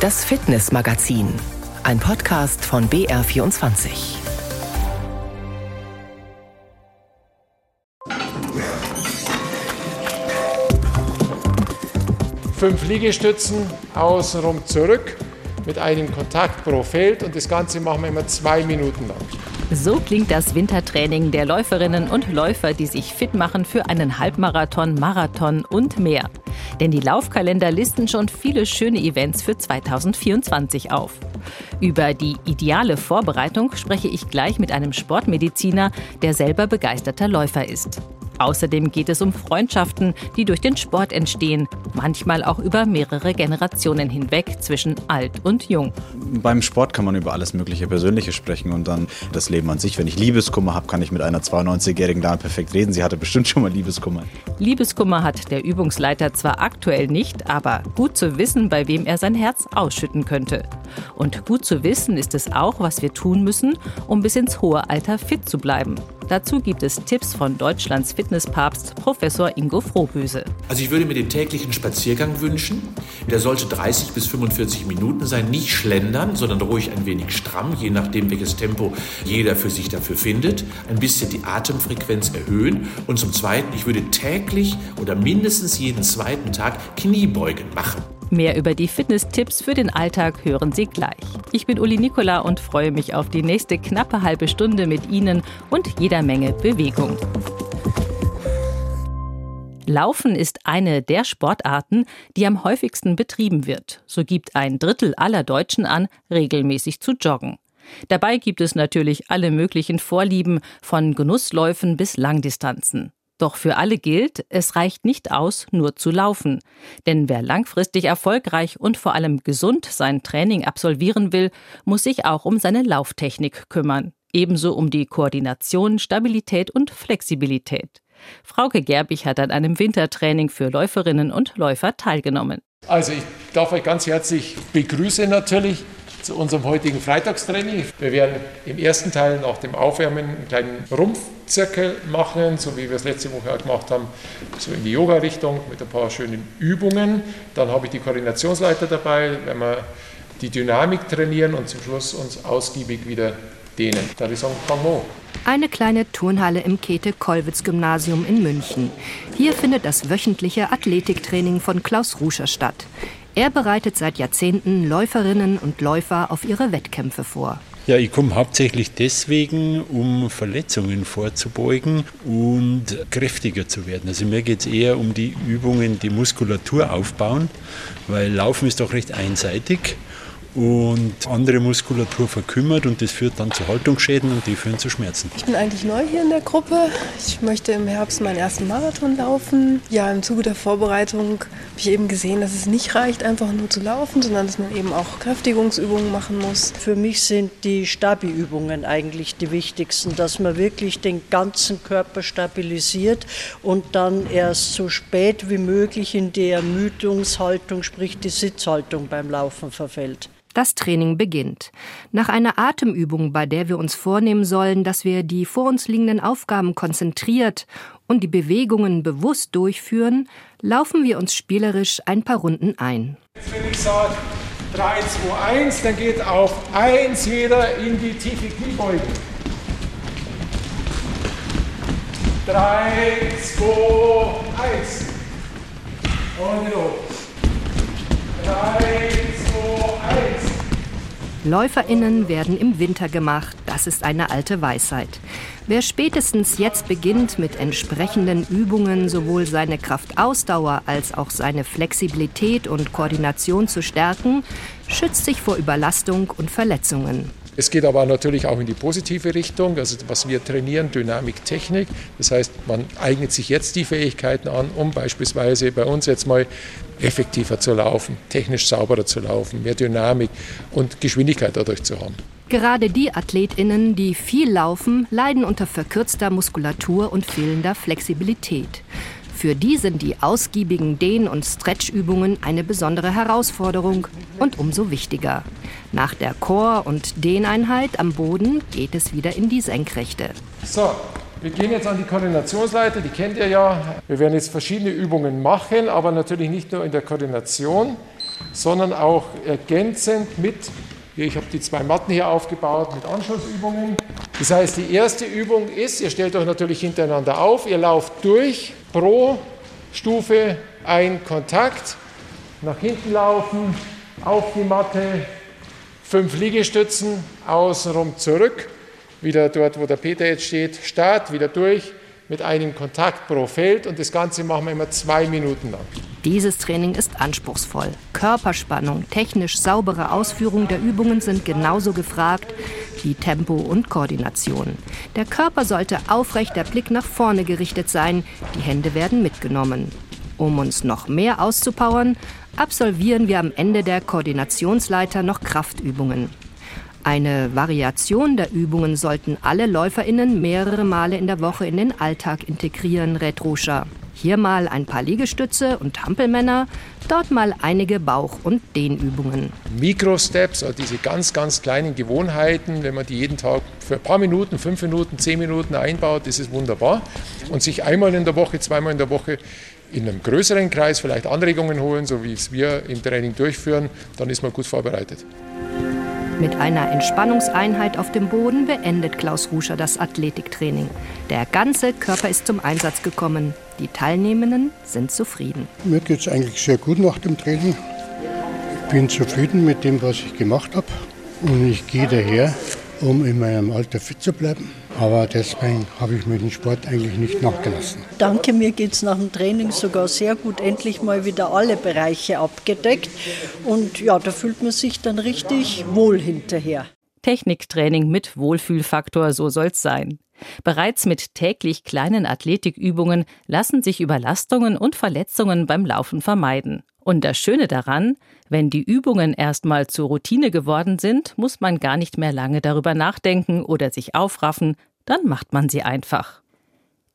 Das Fitnessmagazin, ein Podcast von BR24. Fünf Liegestützen, außenrum zurück mit einem Kontakt pro Feld und das Ganze machen wir immer zwei Minuten lang. So klingt das Wintertraining der Läuferinnen und Läufer, die sich fit machen für einen Halbmarathon, Marathon und mehr. Denn die Laufkalender listen schon viele schöne Events für 2024 auf. Über die ideale Vorbereitung spreche ich gleich mit einem Sportmediziner, der selber begeisterter Läufer ist. Außerdem geht es um Freundschaften, die durch den Sport entstehen, manchmal auch über mehrere Generationen hinweg zwischen alt und jung. Beim Sport kann man über alles mögliche Persönliche sprechen und dann das Leben an sich. Wenn ich Liebeskummer habe, kann ich mit einer 92-jährigen Dame perfekt reden. Sie hatte bestimmt schon mal Liebeskummer. Liebeskummer hat der Übungsleiter zwar aktuell nicht, aber gut zu wissen, bei wem er sein Herz ausschütten könnte. Und gut zu wissen ist es auch, was wir tun müssen, um bis ins hohe Alter fit zu bleiben. Dazu gibt es Tipps von Deutschlands Fitnesspapst Professor Ingo Frohböse. Also ich würde mir den täglichen Spaziergang wünschen. Der sollte 30 bis 45 Minuten sein. Nicht schlendern, sondern ruhig ein wenig stramm, je nachdem, welches Tempo jeder für sich dafür findet. Ein bisschen die Atemfrequenz erhöhen. Und zum Zweiten, ich würde täglich oder mindestens jeden zweiten Tag Kniebeugen machen. Mehr über die Fitness-Tipps für den Alltag hören Sie gleich. Ich bin Uli Nikola und freue mich auf die nächste knappe halbe Stunde mit Ihnen und jeder Menge Bewegung. Laufen ist eine der Sportarten, die am häufigsten betrieben wird. So gibt ein Drittel aller Deutschen an, regelmäßig zu joggen. Dabei gibt es natürlich alle möglichen Vorlieben, von Genussläufen bis Langdistanzen. Doch für alle gilt, es reicht nicht aus, nur zu laufen. Denn wer langfristig erfolgreich und vor allem gesund sein Training absolvieren will, muss sich auch um seine Lauftechnik kümmern. Ebenso um die Koordination, Stabilität und Flexibilität. Frauke Gerbig hat an einem Wintertraining für Läuferinnen und Läufer teilgenommen. Also ich darf euch ganz herzlich begrüßen natürlich zu unserem heutigen Freitagstraining. Wir werden im ersten Teil nach dem Aufwärmen einen kleinen Rumpfzirkel machen, so wie wir es letzte Woche auch gemacht haben, so in die Yoga-Richtung mit ein paar schönen Übungen. Dann habe ich die Koordinationsleiter dabei, wenn wir die Dynamik trainieren und zum Schluss uns ausgiebig wieder dehnen. Da ich sagen. Eine kleine Turnhalle im Käthe-Kollwitz-Gymnasium in München. Hier findet das wöchentliche Athletiktraining von Klaus Ruscher statt. Er bereitet seit Jahrzehnten Läuferinnen und Läufer auf ihre Wettkämpfe vor. Ja, ich komme hauptsächlich deswegen, um Verletzungen vorzubeugen und kräftiger zu werden. Also mir geht es eher um die Übungen, die Muskulatur aufbauen, weil Laufen ist doch recht einseitig und andere Muskulatur verkümmert und das führt dann zu Haltungsschäden und die führen zu Schmerzen. Ich bin eigentlich neu hier in der Gruppe. Ich möchte im Herbst meinen ersten Marathon laufen. Ja, im Zuge der Vorbereitung habe ich eben gesehen, dass es nicht reicht, einfach nur zu laufen, sondern dass man eben auch Kräftigungsübungen machen muss. Für mich sind die Stabi-Übungen eigentlich die wichtigsten, dass man wirklich den ganzen Körper stabilisiert und dann erst so spät wie möglich in die Ermüdungshaltung, sprich die Sitzhaltung beim Laufen verfällt. Das Training beginnt. Nach einer Atemübung, bei der wir uns vornehmen sollen, dass wir die vor uns liegenden Aufgaben konzentriert und die Bewegungen bewusst durchführen, laufen wir uns spielerisch ein paar Runden ein. Jetzt, wenn ich sage 3, 2, 1, dann geht auf 1 jeder in die tiefe Kniebeuge. 3, 2, 1. Und los. 3, 2, 1. LäuferInnen werden im Winter gemacht, das ist eine alte Weisheit. Wer spätestens jetzt beginnt, mit entsprechenden Übungen sowohl seine Kraftausdauer als auch seine Flexibilität und Koordination zu stärken, schützt sich vor Überlastung und Verletzungen. Es geht aber natürlich auch in die positive Richtung, also was wir trainieren, Dynamik, Technik. Das heißt, man eignet sich jetzt die Fähigkeiten an, um beispielsweise bei uns jetzt mal effektiver zu laufen, technisch sauberer zu laufen, mehr Dynamik und Geschwindigkeit dadurch zu haben. Gerade die Athletinnen, die viel laufen, leiden unter verkürzter Muskulatur und fehlender Flexibilität. Für die sind die ausgiebigen Dehn- und Stretchübungen eine besondere Herausforderung und umso wichtiger. Nach der Chor- und Dehneinheit am Boden geht es wieder in die Senkrechte. So, wir gehen jetzt an die Koordinationsleiter, die kennt ihr ja. Wir werden jetzt verschiedene Übungen machen, aber natürlich nicht nur in der Koordination. sondern auch ergänzend mit, ich habe die zwei Matten hier aufgebaut mit Anschlussübungen. Das heißt, die erste Übung ist, ihr stellt euch natürlich hintereinander auf, ihr lauft durch, pro Stufe ein Kontakt, nach hinten laufen, auf die Matte, fünf Liegestützen, außenrum zurück, wieder dort, wo der Peter jetzt steht, Start, wieder durch, mit einem Kontakt pro Feld und das Ganze machen wir immer zwei Minuten lang. Dieses Training ist anspruchsvoll. Körperspannung, technisch saubere Ausführung der Übungen sind genauso gefragt wie Tempo und Koordination. Der Körper sollte aufrecht, der Blick nach vorne gerichtet sein, die Hände werden mitgenommen. Um uns noch mehr auszupowern, absolvieren wir am Ende der Koordinationsleiter noch Kraftübungen. Eine Variation der Übungen sollten alle LäuferInnen mehrere Male in der Woche in den Alltag integrieren, rät Ruscha. Hier mal ein paar Liegestütze und Hampelmänner, dort mal einige Bauch- und Dehnübungen. Mikrosteps, also diese ganz, ganz kleinen Gewohnheiten, wenn man die jeden Tag für ein paar Minuten, fünf Minuten, zehn Minuten einbaut, das ist wunderbar. Und sich einmal in der Woche, zweimal in der Woche in einem größeren Kreis vielleicht Anregungen holen, so wie es wir im Training durchführen, dann ist man gut vorbereitet. Mit einer Entspannungseinheit auf dem Boden beendet Klaus Ruscher das Athletiktraining. Der ganze Körper ist zum Einsatz gekommen. Die Teilnehmenden sind zufrieden. Mir geht es eigentlich sehr gut nach dem Training. Ich bin zufrieden mit dem, was ich gemacht habe. Und ich gehe daher, um in meinem Alter fit zu bleiben. Aber deswegen habe ich mir den Sport eigentlich nicht nachgelassen. Danke, mir geht es nach dem Training sogar sehr gut. Endlich mal wieder alle Bereiche abgedeckt. Und ja, da fühlt man sich dann richtig wohl hinterher. Techniktraining mit Wohlfühlfaktor, so soll's sein. Bereits mit täglich kleinen Athletikübungen lassen sich Überlastungen und Verletzungen beim Laufen vermeiden. Und das Schöne daran, wenn die Übungen erstmal zur Routine geworden sind, muss man gar nicht mehr lange darüber nachdenken oder sich aufraffen, dann macht man sie einfach.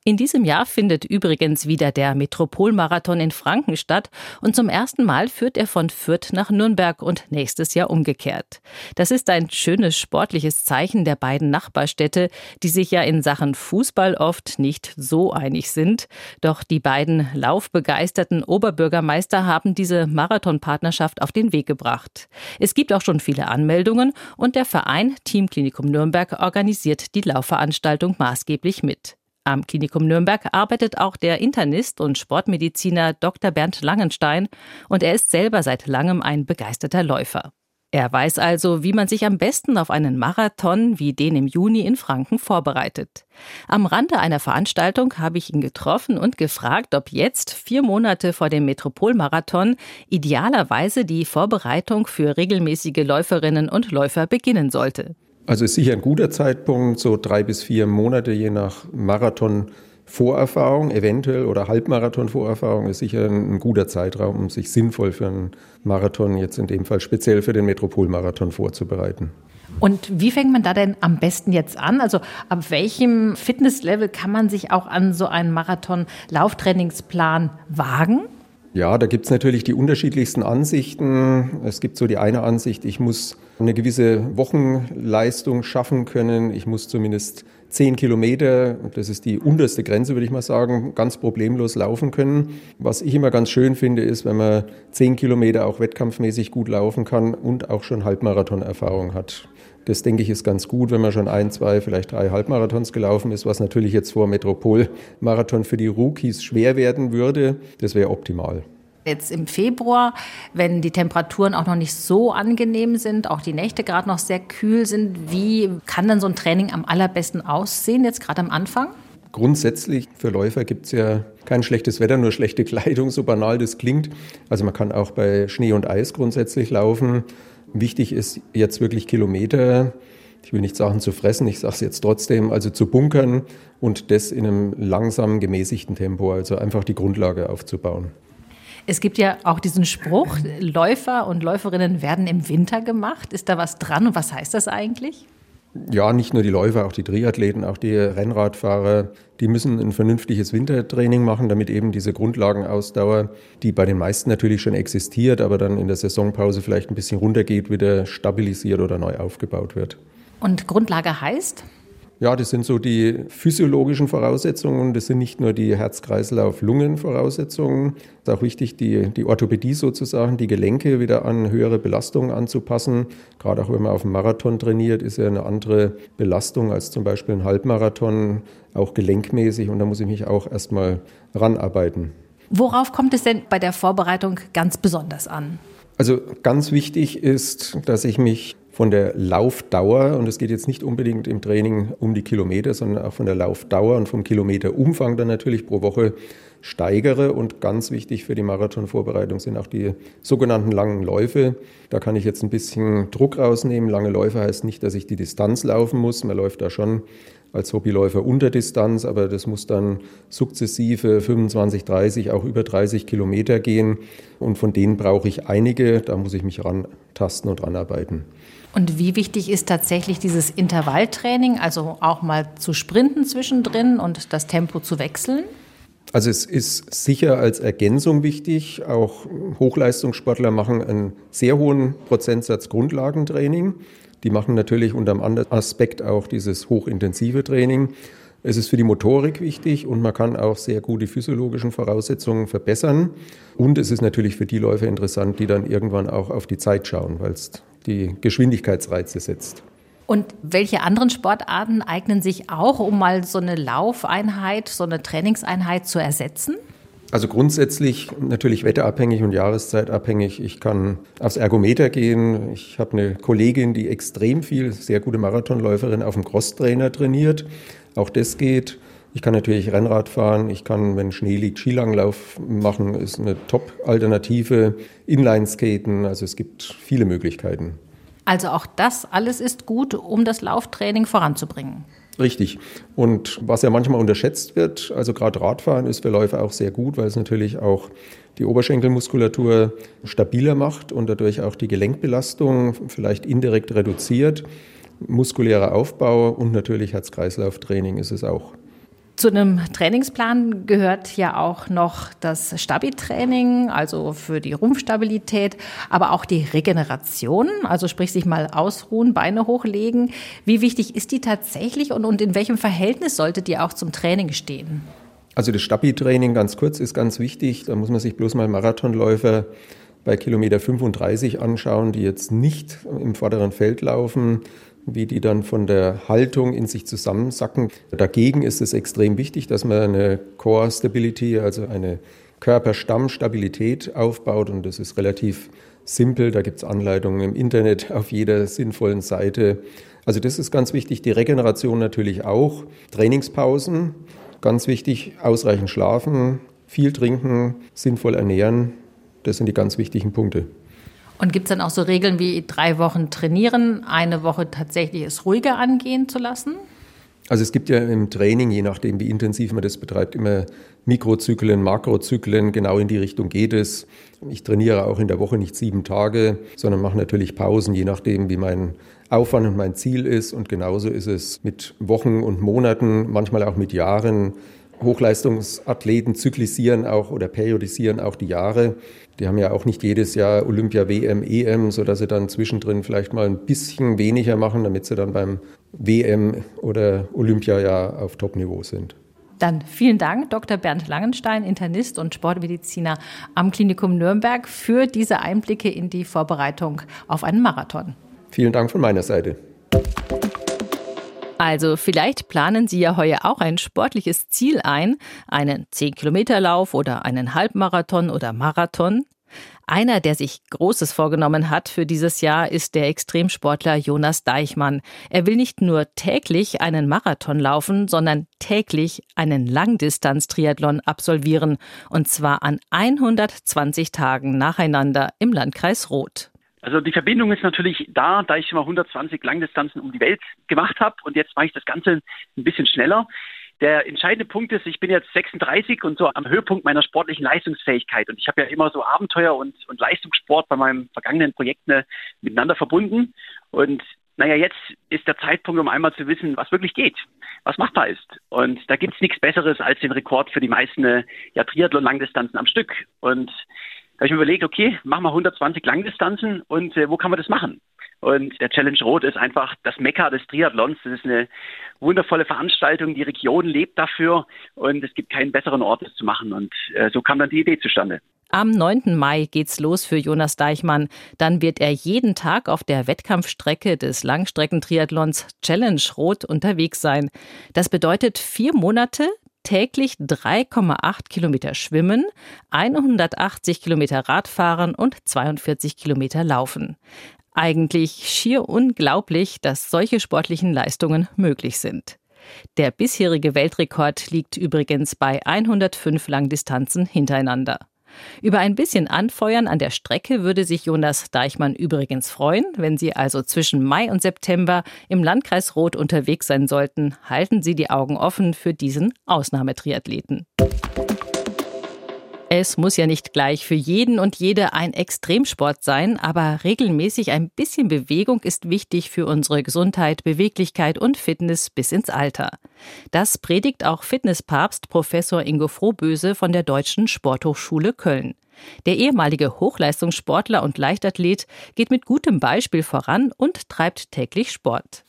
In diesem Jahr findet übrigens wieder der Metropolmarathon in Franken statt und zum ersten Mal führt er von Fürth nach Nürnberg und nächstes Jahr umgekehrt. Das ist ein schönes sportliches Zeichen der beiden Nachbarstädte, die sich ja in Sachen Fußball oft nicht so einig sind. Doch die beiden laufbegeisterten Oberbürgermeister haben diese Marathonpartnerschaft auf den Weg gebracht. Es gibt auch schon viele Anmeldungen und der Verein Team Klinikum Nürnberg organisiert die Laufveranstaltung maßgeblich mit. Am Klinikum Nürnberg arbeitet auch der Internist und Sportmediziner Dr. Bernd Langenstein und er ist selber seit langem ein begeisterter Läufer. Er weiß also, wie man sich am besten auf einen Marathon wie den im Juni in Franken vorbereitet. Am Rande einer Veranstaltung habe ich ihn getroffen und gefragt, ob jetzt, vier Monate vor dem Metropolmarathon, idealerweise die Vorbereitung für regelmäßige Läuferinnen und Läufer beginnen sollte. Also ist sicher ein guter Zeitpunkt, so drei bis vier Monate je nach Marathon. Vorerfahrung, eventuell oder Halbmarathon-Vorerfahrung ist sicher ein, guter Zeitraum, um sich sinnvoll für einen Marathon, jetzt in dem Fall speziell für den Metropolmarathon vorzubereiten. Und wie fängt man da denn am besten jetzt an? Also ab welchem Fitnesslevel kann man sich auch an so einen Marathon-Lauftrainingsplan wagen? Ja, da gibt es natürlich die unterschiedlichsten Ansichten. Es gibt so die eine Ansicht, ich muss eine gewisse Wochenleistung schaffen können. Ich muss zumindest zehn Kilometer, das ist die unterste Grenze, würde ich mal sagen, ganz problemlos laufen können. Was ich immer ganz schön finde, ist, wenn man zehn Kilometer auch wettkampfmäßig gut laufen kann und auch schon Halbmarathon-Erfahrung hat. Das denke ich ist ganz gut, wenn man schon ein, zwei, vielleicht drei Halbmarathons gelaufen ist, was natürlich jetzt vor Metropolmarathon für die Rookies schwer werden würde. Das wäre optimal. Jetzt im Februar, wenn die Temperaturen auch noch nicht so angenehm sind, auch die Nächte gerade noch sehr kühl sind, wie kann dann so ein Training am allerbesten aussehen, jetzt gerade am Anfang? Grundsätzlich für Läufer gibt es ja kein schlechtes Wetter, nur schlechte Kleidung, so banal das klingt. Also man kann auch bei Schnee und Eis grundsätzlich laufen. Wichtig ist jetzt wirklich Kilometer, ich will nicht sagen zu fressen, ich sage es jetzt trotzdem, also zu bunkern und das in einem langsamen, gemäßigten Tempo, also einfach die Grundlage aufzubauen. Es gibt ja auch diesen Spruch, Läufer und Läuferinnen werden im Winter gemacht. Ist da was dran und was heißt das eigentlich? Ja, nicht nur die Läufer, auch die Triathleten, auch die Rennradfahrer, die müssen ein vernünftiges Wintertraining machen, damit eben diese Grundlagenausdauer, die bei den meisten natürlich schon existiert, aber dann in der Saisonpause vielleicht ein bisschen runtergeht, wieder stabilisiert oder neu aufgebaut wird. Und Grundlage heißt? Ja, das sind so die physiologischen Voraussetzungen. Das sind nicht nur die Herz-Kreislauf-Lungen-Voraussetzungen. Es ist auch wichtig, die, die Orthopädie sozusagen, die Gelenke wieder an höhere Belastungen anzupassen. Gerade auch wenn man auf dem Marathon trainiert, ist ja eine andere Belastung als zum Beispiel ein Halbmarathon, auch gelenkmäßig. Und da muss ich mich auch erstmal ranarbeiten. Worauf kommt es denn bei der Vorbereitung ganz besonders an? Also ganz wichtig ist, dass ich mich von der Laufdauer, und es geht jetzt nicht unbedingt im Training um die Kilometer, sondern auch von der Laufdauer und vom Kilometerumfang dann natürlich pro Woche steigere. Und ganz wichtig für die Marathonvorbereitung sind auch die sogenannten langen Läufe. Da kann ich jetzt ein bisschen Druck rausnehmen. Lange Läufe heißt nicht, dass ich die Distanz laufen muss. Man läuft da schon als Hobbyläufer unter Distanz, aber das muss dann sukzessive 25, 30, auch über 30 Kilometer gehen. Und von denen brauche ich einige. Da muss ich mich rantasten und ranarbeiten. Und wie wichtig ist tatsächlich dieses Intervalltraining, also auch mal zu sprinten zwischendrin und das Tempo zu wechseln? Also es ist sicher als Ergänzung wichtig. Auch Hochleistungssportler machen einen sehr hohen Prozentsatz Grundlagentraining. Die machen natürlich unter einem anderen Aspekt auch dieses hochintensive Training. Es ist für die Motorik wichtig und man kann auch sehr gute physiologischen Voraussetzungen verbessern. Und es ist natürlich für die Läufer interessant, die dann irgendwann auch auf die Zeit schauen, weil es die Geschwindigkeitsreize setzt. Und welche anderen Sportarten eignen sich auch, um mal so eine Laufeinheit, so eine Trainingseinheit zu ersetzen? Also grundsätzlich natürlich wetterabhängig und jahreszeitabhängig. Ich kann aufs Ergometer gehen. Ich habe eine Kollegin, die extrem viel, sehr gute Marathonläuferin, auf dem Crosstrainer trainiert. Auch das geht. Ich kann natürlich Rennrad fahren, ich kann, wenn Schnee liegt, Skilanglauf machen, ist eine Top-Alternative. Inlineskaten, also es gibt viele Möglichkeiten. Also auch das alles ist gut, um das Lauftraining voranzubringen. Richtig. Und was ja manchmal unterschätzt wird, also gerade Radfahren ist für Läufer auch sehr gut, weil es natürlich auch die Oberschenkelmuskulatur stabiler macht und dadurch auch die Gelenkbelastung vielleicht indirekt reduziert. Muskulärer Aufbau und natürlich Herz-Kreislauf-Training ist es auch. Zu einem Trainingsplan gehört ja auch noch das Stabi-Training, also für die Rumpfstabilität, aber auch die Regeneration, also sprich sich mal ausruhen, Beine hochlegen. Wie wichtig ist die tatsächlich und, und in welchem Verhältnis sollte die auch zum Training stehen? Also das Stabi-Training ganz kurz ist ganz wichtig. Da muss man sich bloß mal Marathonläufer bei Kilometer 35 anschauen, die jetzt nicht im vorderen Feld laufen, wie die dann von der Haltung in sich zusammensacken. Dagegen ist es extrem wichtig, dass man eine Core Stability, also eine Körperstammstabilität aufbaut und das ist relativ simpel. Da gibt es Anleitungen im Internet auf jeder sinnvollen Seite. Also das ist ganz wichtig. Die Regeneration natürlich auch. Trainingspausen, ganz wichtig. Ausreichend schlafen, viel trinken, sinnvoll ernähren. Das sind die ganz wichtigen Punkte. Und gibt es dann auch so Regeln wie drei Wochen trainieren, eine Woche tatsächlich es ruhiger angehen zu lassen? Also es gibt ja im Training, je nachdem wie intensiv man das betreibt, immer Mikrozyklen, Makrozyklen, genau in die Richtung geht es. Ich trainiere auch in der Woche nicht sieben Tage, sondern mache natürlich Pausen, je nachdem wie mein Aufwand und mein Ziel ist. Und genauso ist es mit Wochen und Monaten, manchmal auch mit Jahren. Hochleistungsathleten zyklisieren auch oder periodisieren auch die Jahre. Die haben ja auch nicht jedes Jahr Olympia, WM, EM, sodass sie dann zwischendrin vielleicht mal ein bisschen weniger machen, damit sie dann beim WM oder Olympiajahr auf Topniveau sind. Dann vielen Dank, Dr. Bernd Langenstein, Internist und Sportmediziner am Klinikum Nürnberg, für diese Einblicke in die Vorbereitung auf einen Marathon. Vielen Dank von meiner Seite. Also vielleicht planen Sie ja heuer auch ein sportliches Ziel ein, einen 10-Kilometer-Lauf oder einen Halbmarathon oder Marathon. Einer, der sich Großes vorgenommen hat für dieses Jahr, ist der Extremsportler Jonas Deichmann. Er will nicht nur täglich einen Marathon laufen, sondern täglich einen Langdistanz-Triathlon absolvieren. Und zwar an 120 Tagen nacheinander im Landkreis Roth. Also die Verbindung ist natürlich da, da ich schon mal 120 Langdistanzen um die Welt gemacht habe und jetzt mache ich das Ganze ein bisschen schneller. Der entscheidende Punkt ist, ich bin jetzt 36 und so am Höhepunkt meiner sportlichen Leistungsfähigkeit. Und ich habe ja immer so Abenteuer und, und Leistungssport bei meinen vergangenen Projekten miteinander verbunden. Und naja, jetzt ist der Zeitpunkt, um einmal zu wissen, was wirklich geht, was machbar ist. Und da gibt's nichts Besseres als den Rekord für die meisten ja, Triathlon-Langdistanzen am Stück. Und Da habe ich mir überlegt, okay, machen wir 120 Langdistanzen und äh, wo kann man das machen? Und der Challenge Rot ist einfach das Mekka des Triathlons. Das ist eine wundervolle Veranstaltung. Die Region lebt dafür und es gibt keinen besseren Ort, das zu machen. Und äh, so kam dann die Idee zustande. Am 9. Mai geht's los für Jonas Deichmann. Dann wird er jeden Tag auf der Wettkampfstrecke des Langstreckentriathlons Challenge Rot unterwegs sein. Das bedeutet vier Monate, täglich 3,8 Kilometer schwimmen, 180 Kilometer Radfahren und 42 Kilometer laufen. Eigentlich schier unglaublich, dass solche sportlichen Leistungen möglich sind. Der bisherige Weltrekord liegt übrigens bei 105 Langdistanzen hintereinander. Über ein bisschen Anfeuern an der Strecke würde sich Jonas Deichmann übrigens freuen. Wenn Sie also zwischen Mai und September im Landkreis Roth unterwegs sein sollten, halten Sie die Augen offen für diesen Ausnahmetriathleten. Es muss ja nicht gleich für jeden und jede ein Extremsport sein, aber regelmäßig ein bisschen Bewegung ist wichtig für unsere Gesundheit, Beweglichkeit und Fitness bis ins Alter. Das predigt auch Fitnesspapst Professor Ingo Frohböse von der Deutschen Sporthochschule Köln. Der ehemalige Hochleistungssportler und Leichtathlet geht mit gutem Beispiel voran und treibt täglich Sport.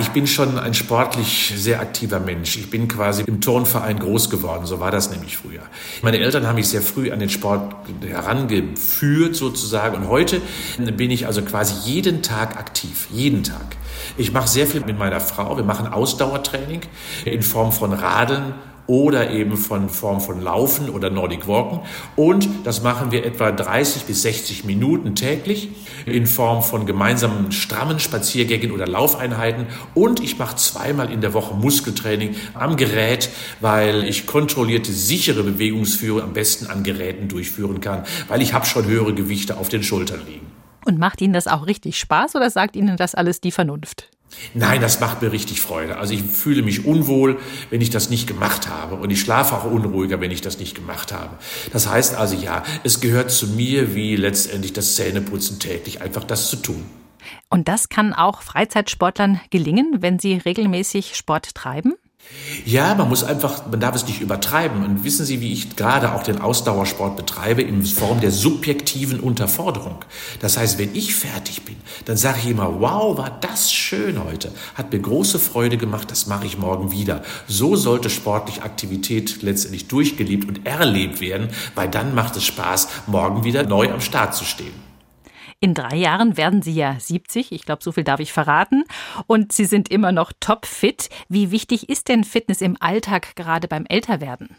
Ich bin schon ein sportlich sehr aktiver Mensch. Ich bin quasi im Turnverein groß geworden, so war das nämlich früher. Meine Eltern haben mich sehr früh an den Sport herangeführt sozusagen und heute bin ich also quasi jeden Tag aktiv, jeden Tag. Ich mache sehr viel mit meiner Frau. Wir machen Ausdauertraining in Form von Radeln oder eben von Form von Laufen oder Nordic Walken. Und das machen wir etwa 30 bis 60 Minuten täglich in Form von gemeinsamen strammen Spaziergängen oder Laufeinheiten. Und ich mache zweimal in der Woche Muskeltraining am Gerät, weil ich kontrollierte, sichere Bewegungsführung am besten an Geräten durchführen kann, weil ich habe schon höhere Gewichte auf den Schultern liegen. Und macht Ihnen das auch richtig Spaß oder sagt Ihnen das alles die Vernunft? Nein, das macht mir richtig Freude. Also ich fühle mich unwohl, wenn ich das nicht gemacht habe. Und ich schlafe auch unruhiger, wenn ich das nicht gemacht habe. Das heißt also ja, es gehört zu mir wie letztendlich das Zähneputzen täglich, einfach das zu tun. Und das kann auch Freizeitsportlern gelingen, wenn sie regelmäßig Sport treiben? Ja, man muss einfach, man darf es nicht übertreiben. Und wissen Sie, wie ich gerade auch den Ausdauersport betreibe, in Form der subjektiven Unterforderung. Das heißt, wenn ich fertig bin, dann sage ich immer, wow, war das schön heute. Hat mir große Freude gemacht, das mache ich morgen wieder. So sollte sportliche Aktivität letztendlich durchgelebt und erlebt werden, weil dann macht es Spaß, morgen wieder neu am Start zu stehen. In drei Jahren werden Sie ja 70, ich glaube, so viel darf ich verraten. Und Sie sind immer noch topfit. Wie wichtig ist denn Fitness im Alltag gerade beim Älterwerden?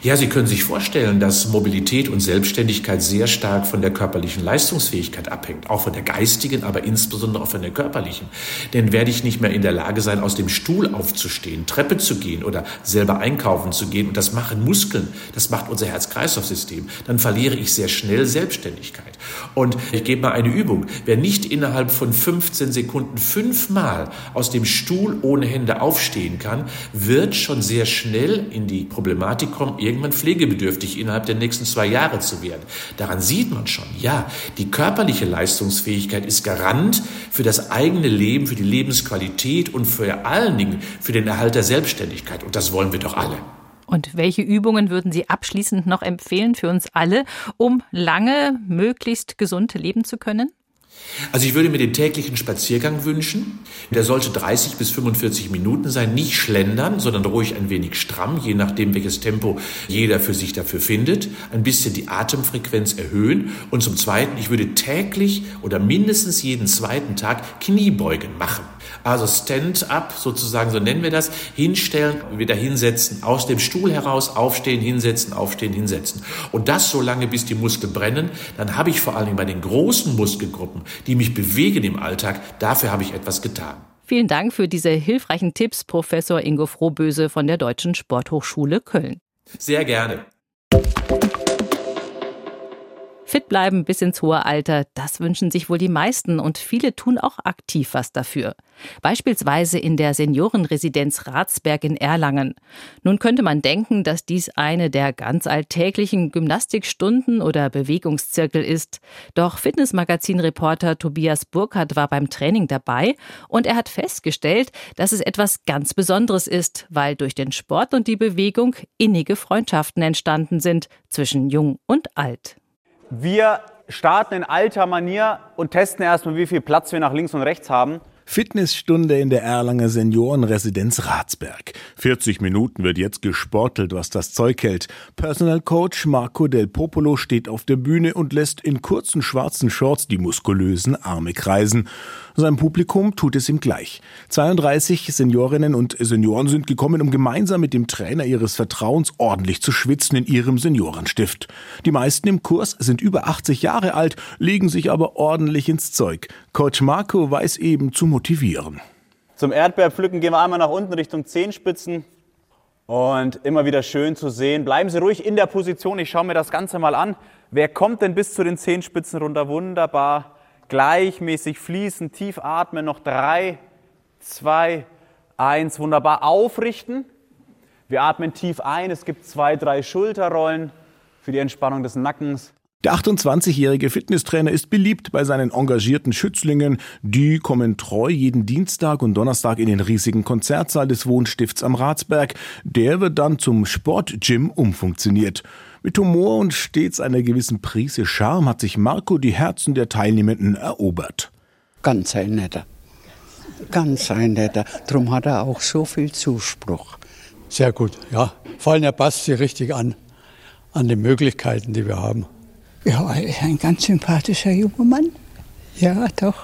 Ja, Sie können sich vorstellen, dass Mobilität und Selbstständigkeit sehr stark von der körperlichen Leistungsfähigkeit abhängt, auch von der geistigen, aber insbesondere auch von der körperlichen. Denn werde ich nicht mehr in der Lage sein, aus dem Stuhl aufzustehen, Treppe zu gehen oder selber einkaufen zu gehen, und das machen Muskeln, das macht unser Herz-Kreislauf-System, dann verliere ich sehr schnell Selbstständigkeit. Und ich gebe mal eine Übung. Wer nicht innerhalb von 15 Sekunden fünfmal aus dem Stuhl ohne Hände aufstehen kann, wird schon sehr schnell in die Problematik Kommen, irgendwann pflegebedürftig innerhalb der nächsten zwei Jahre zu werden. Daran sieht man schon, ja, die körperliche Leistungsfähigkeit ist Garant für das eigene Leben, für die Lebensqualität und vor allen Dingen für den Erhalt der Selbstständigkeit. Und das wollen wir doch alle. Und welche Übungen würden Sie abschließend noch empfehlen für uns alle, um lange möglichst gesund leben zu können? Also ich würde mir den täglichen Spaziergang wünschen. Der sollte 30 bis 45 Minuten sein, nicht schlendern, sondern ruhig ein wenig stramm, je nachdem, welches Tempo jeder für sich dafür findet. Ein bisschen die Atemfrequenz erhöhen. Und zum Zweiten, ich würde täglich oder mindestens jeden zweiten Tag Kniebeugen machen. Also Stand-up sozusagen, so nennen wir das, hinstellen, wieder hinsetzen, aus dem Stuhl heraus aufstehen, hinsetzen, aufstehen, hinsetzen. Und das so lange, bis die Muskeln brennen. Dann habe ich vor allen Dingen bei den großen Muskelgruppen, die mich bewegen im Alltag, dafür habe ich etwas getan. Vielen Dank für diese hilfreichen Tipps, Professor Ingo Frohböse von der Deutschen Sporthochschule Köln. Sehr gerne. Fit bleiben bis ins hohe Alter, das wünschen sich wohl die meisten und viele tun auch aktiv was dafür. Beispielsweise in der Seniorenresidenz Ratsberg in Erlangen. Nun könnte man denken, dass dies eine der ganz alltäglichen Gymnastikstunden oder Bewegungszirkel ist. Doch Fitnessmagazin-Reporter Tobias Burkhardt war beim Training dabei und er hat festgestellt, dass es etwas ganz Besonderes ist, weil durch den Sport und die Bewegung innige Freundschaften entstanden sind zwischen Jung und Alt. Wir starten in alter Manier und testen erstmal, wie viel Platz wir nach links und rechts haben. Fitnessstunde in der Erlanger Seniorenresidenz Ratsberg. 40 Minuten wird jetzt gesportelt, was das Zeug hält. Personal Coach Marco Del Popolo steht auf der Bühne und lässt in kurzen schwarzen Shorts die muskulösen Arme kreisen. Sein Publikum tut es ihm gleich. 32 Seniorinnen und Senioren sind gekommen, um gemeinsam mit dem Trainer ihres Vertrauens ordentlich zu schwitzen in ihrem Seniorenstift. Die meisten im Kurs sind über 80 Jahre alt, legen sich aber ordentlich ins Zeug. Coach Marco weiß eben zu motivieren. Zum Erdbeerpflücken gehen wir einmal nach unten Richtung Zehenspitzen. Und immer wieder schön zu sehen. Bleiben Sie ruhig in der Position. Ich schaue mir das Ganze mal an. Wer kommt denn bis zu den Zehenspitzen runter? Wunderbar gleichmäßig fließen, tief atmen, noch drei, zwei, eins, wunderbar aufrichten. Wir atmen tief ein, es gibt zwei, drei Schulterrollen für die Entspannung des Nackens. Der 28-jährige Fitnesstrainer ist beliebt bei seinen engagierten Schützlingen. Die kommen treu jeden Dienstag und Donnerstag in den riesigen Konzertsaal des Wohnstifts am Ratsberg. Der wird dann zum Sportgym umfunktioniert. Mit Humor und stets einer gewissen Prise Charme hat sich Marco die Herzen der Teilnehmenden erobert. Ganz ein netter. Ganz ein netter. Drum hat er auch so viel Zuspruch. Sehr gut, ja. Vor allem er passt sich richtig an, an die Möglichkeiten, die wir haben. Ja, er ist ein ganz sympathischer junger Mann. Ja, doch.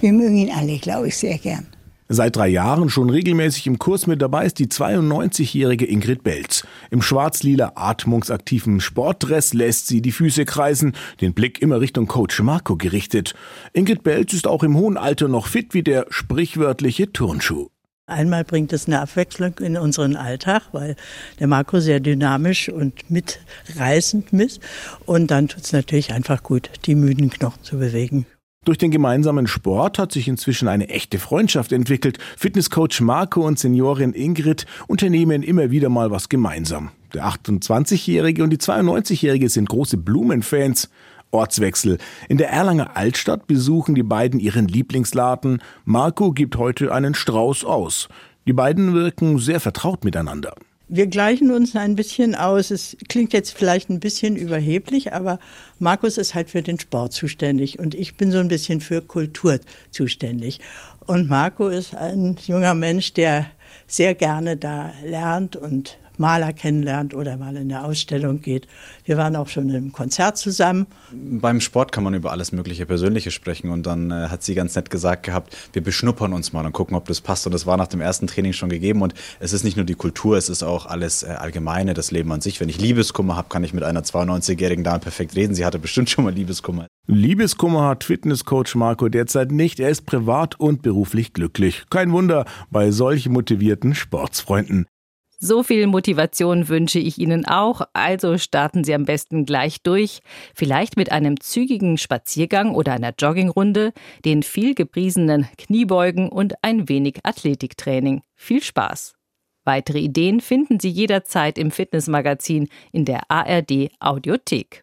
Wir mögen ihn alle, glaube ich, sehr gern. Seit drei Jahren schon regelmäßig im Kurs mit dabei ist die 92-jährige Ingrid Belz. Im schwarz-lila atmungsaktiven Sportdress lässt sie die Füße kreisen, den Blick immer Richtung Coach Marco gerichtet. Ingrid Belz ist auch im hohen Alter noch fit wie der sprichwörtliche Turnschuh. Einmal bringt es eine Abwechslung in unseren Alltag, weil der Marco sehr dynamisch und mitreißend ist. Und dann tut es natürlich einfach gut, die müden Knochen zu bewegen. Durch den gemeinsamen Sport hat sich inzwischen eine echte Freundschaft entwickelt. Fitnesscoach Marco und Seniorin Ingrid unternehmen immer wieder mal was gemeinsam. Der 28-Jährige und die 92-Jährige sind große Blumenfans. Ortswechsel. In der Erlanger Altstadt besuchen die beiden ihren Lieblingsladen. Marco gibt heute einen Strauß aus. Die beiden wirken sehr vertraut miteinander. Wir gleichen uns ein bisschen aus. Es klingt jetzt vielleicht ein bisschen überheblich, aber Markus ist halt für den Sport zuständig und ich bin so ein bisschen für Kultur zuständig. Und Marco ist ein junger Mensch, der sehr gerne da lernt und Maler kennenlernt oder mal in eine Ausstellung geht. Wir waren auch schon im Konzert zusammen. Beim Sport kann man über alles mögliche Persönliche sprechen und dann äh, hat sie ganz nett gesagt gehabt, wir beschnuppern uns mal und gucken, ob das passt und das war nach dem ersten Training schon gegeben und es ist nicht nur die Kultur, es ist auch alles äh, Allgemeine, das Leben an sich. Wenn ich Liebeskummer habe, kann ich mit einer 92-jährigen Dame perfekt reden. Sie hatte bestimmt schon mal Liebeskummer. Liebeskummer hat Fitnesscoach Marco derzeit nicht. Er ist privat und beruflich glücklich. Kein Wunder bei solch motivierten Sportsfreunden. So viel Motivation wünsche ich Ihnen auch, also starten Sie am besten gleich durch, vielleicht mit einem zügigen Spaziergang oder einer Joggingrunde, den viel gepriesenen Kniebeugen und ein wenig Athletiktraining. Viel Spaß! Weitere Ideen finden Sie jederzeit im Fitnessmagazin in der ARD Audiothek.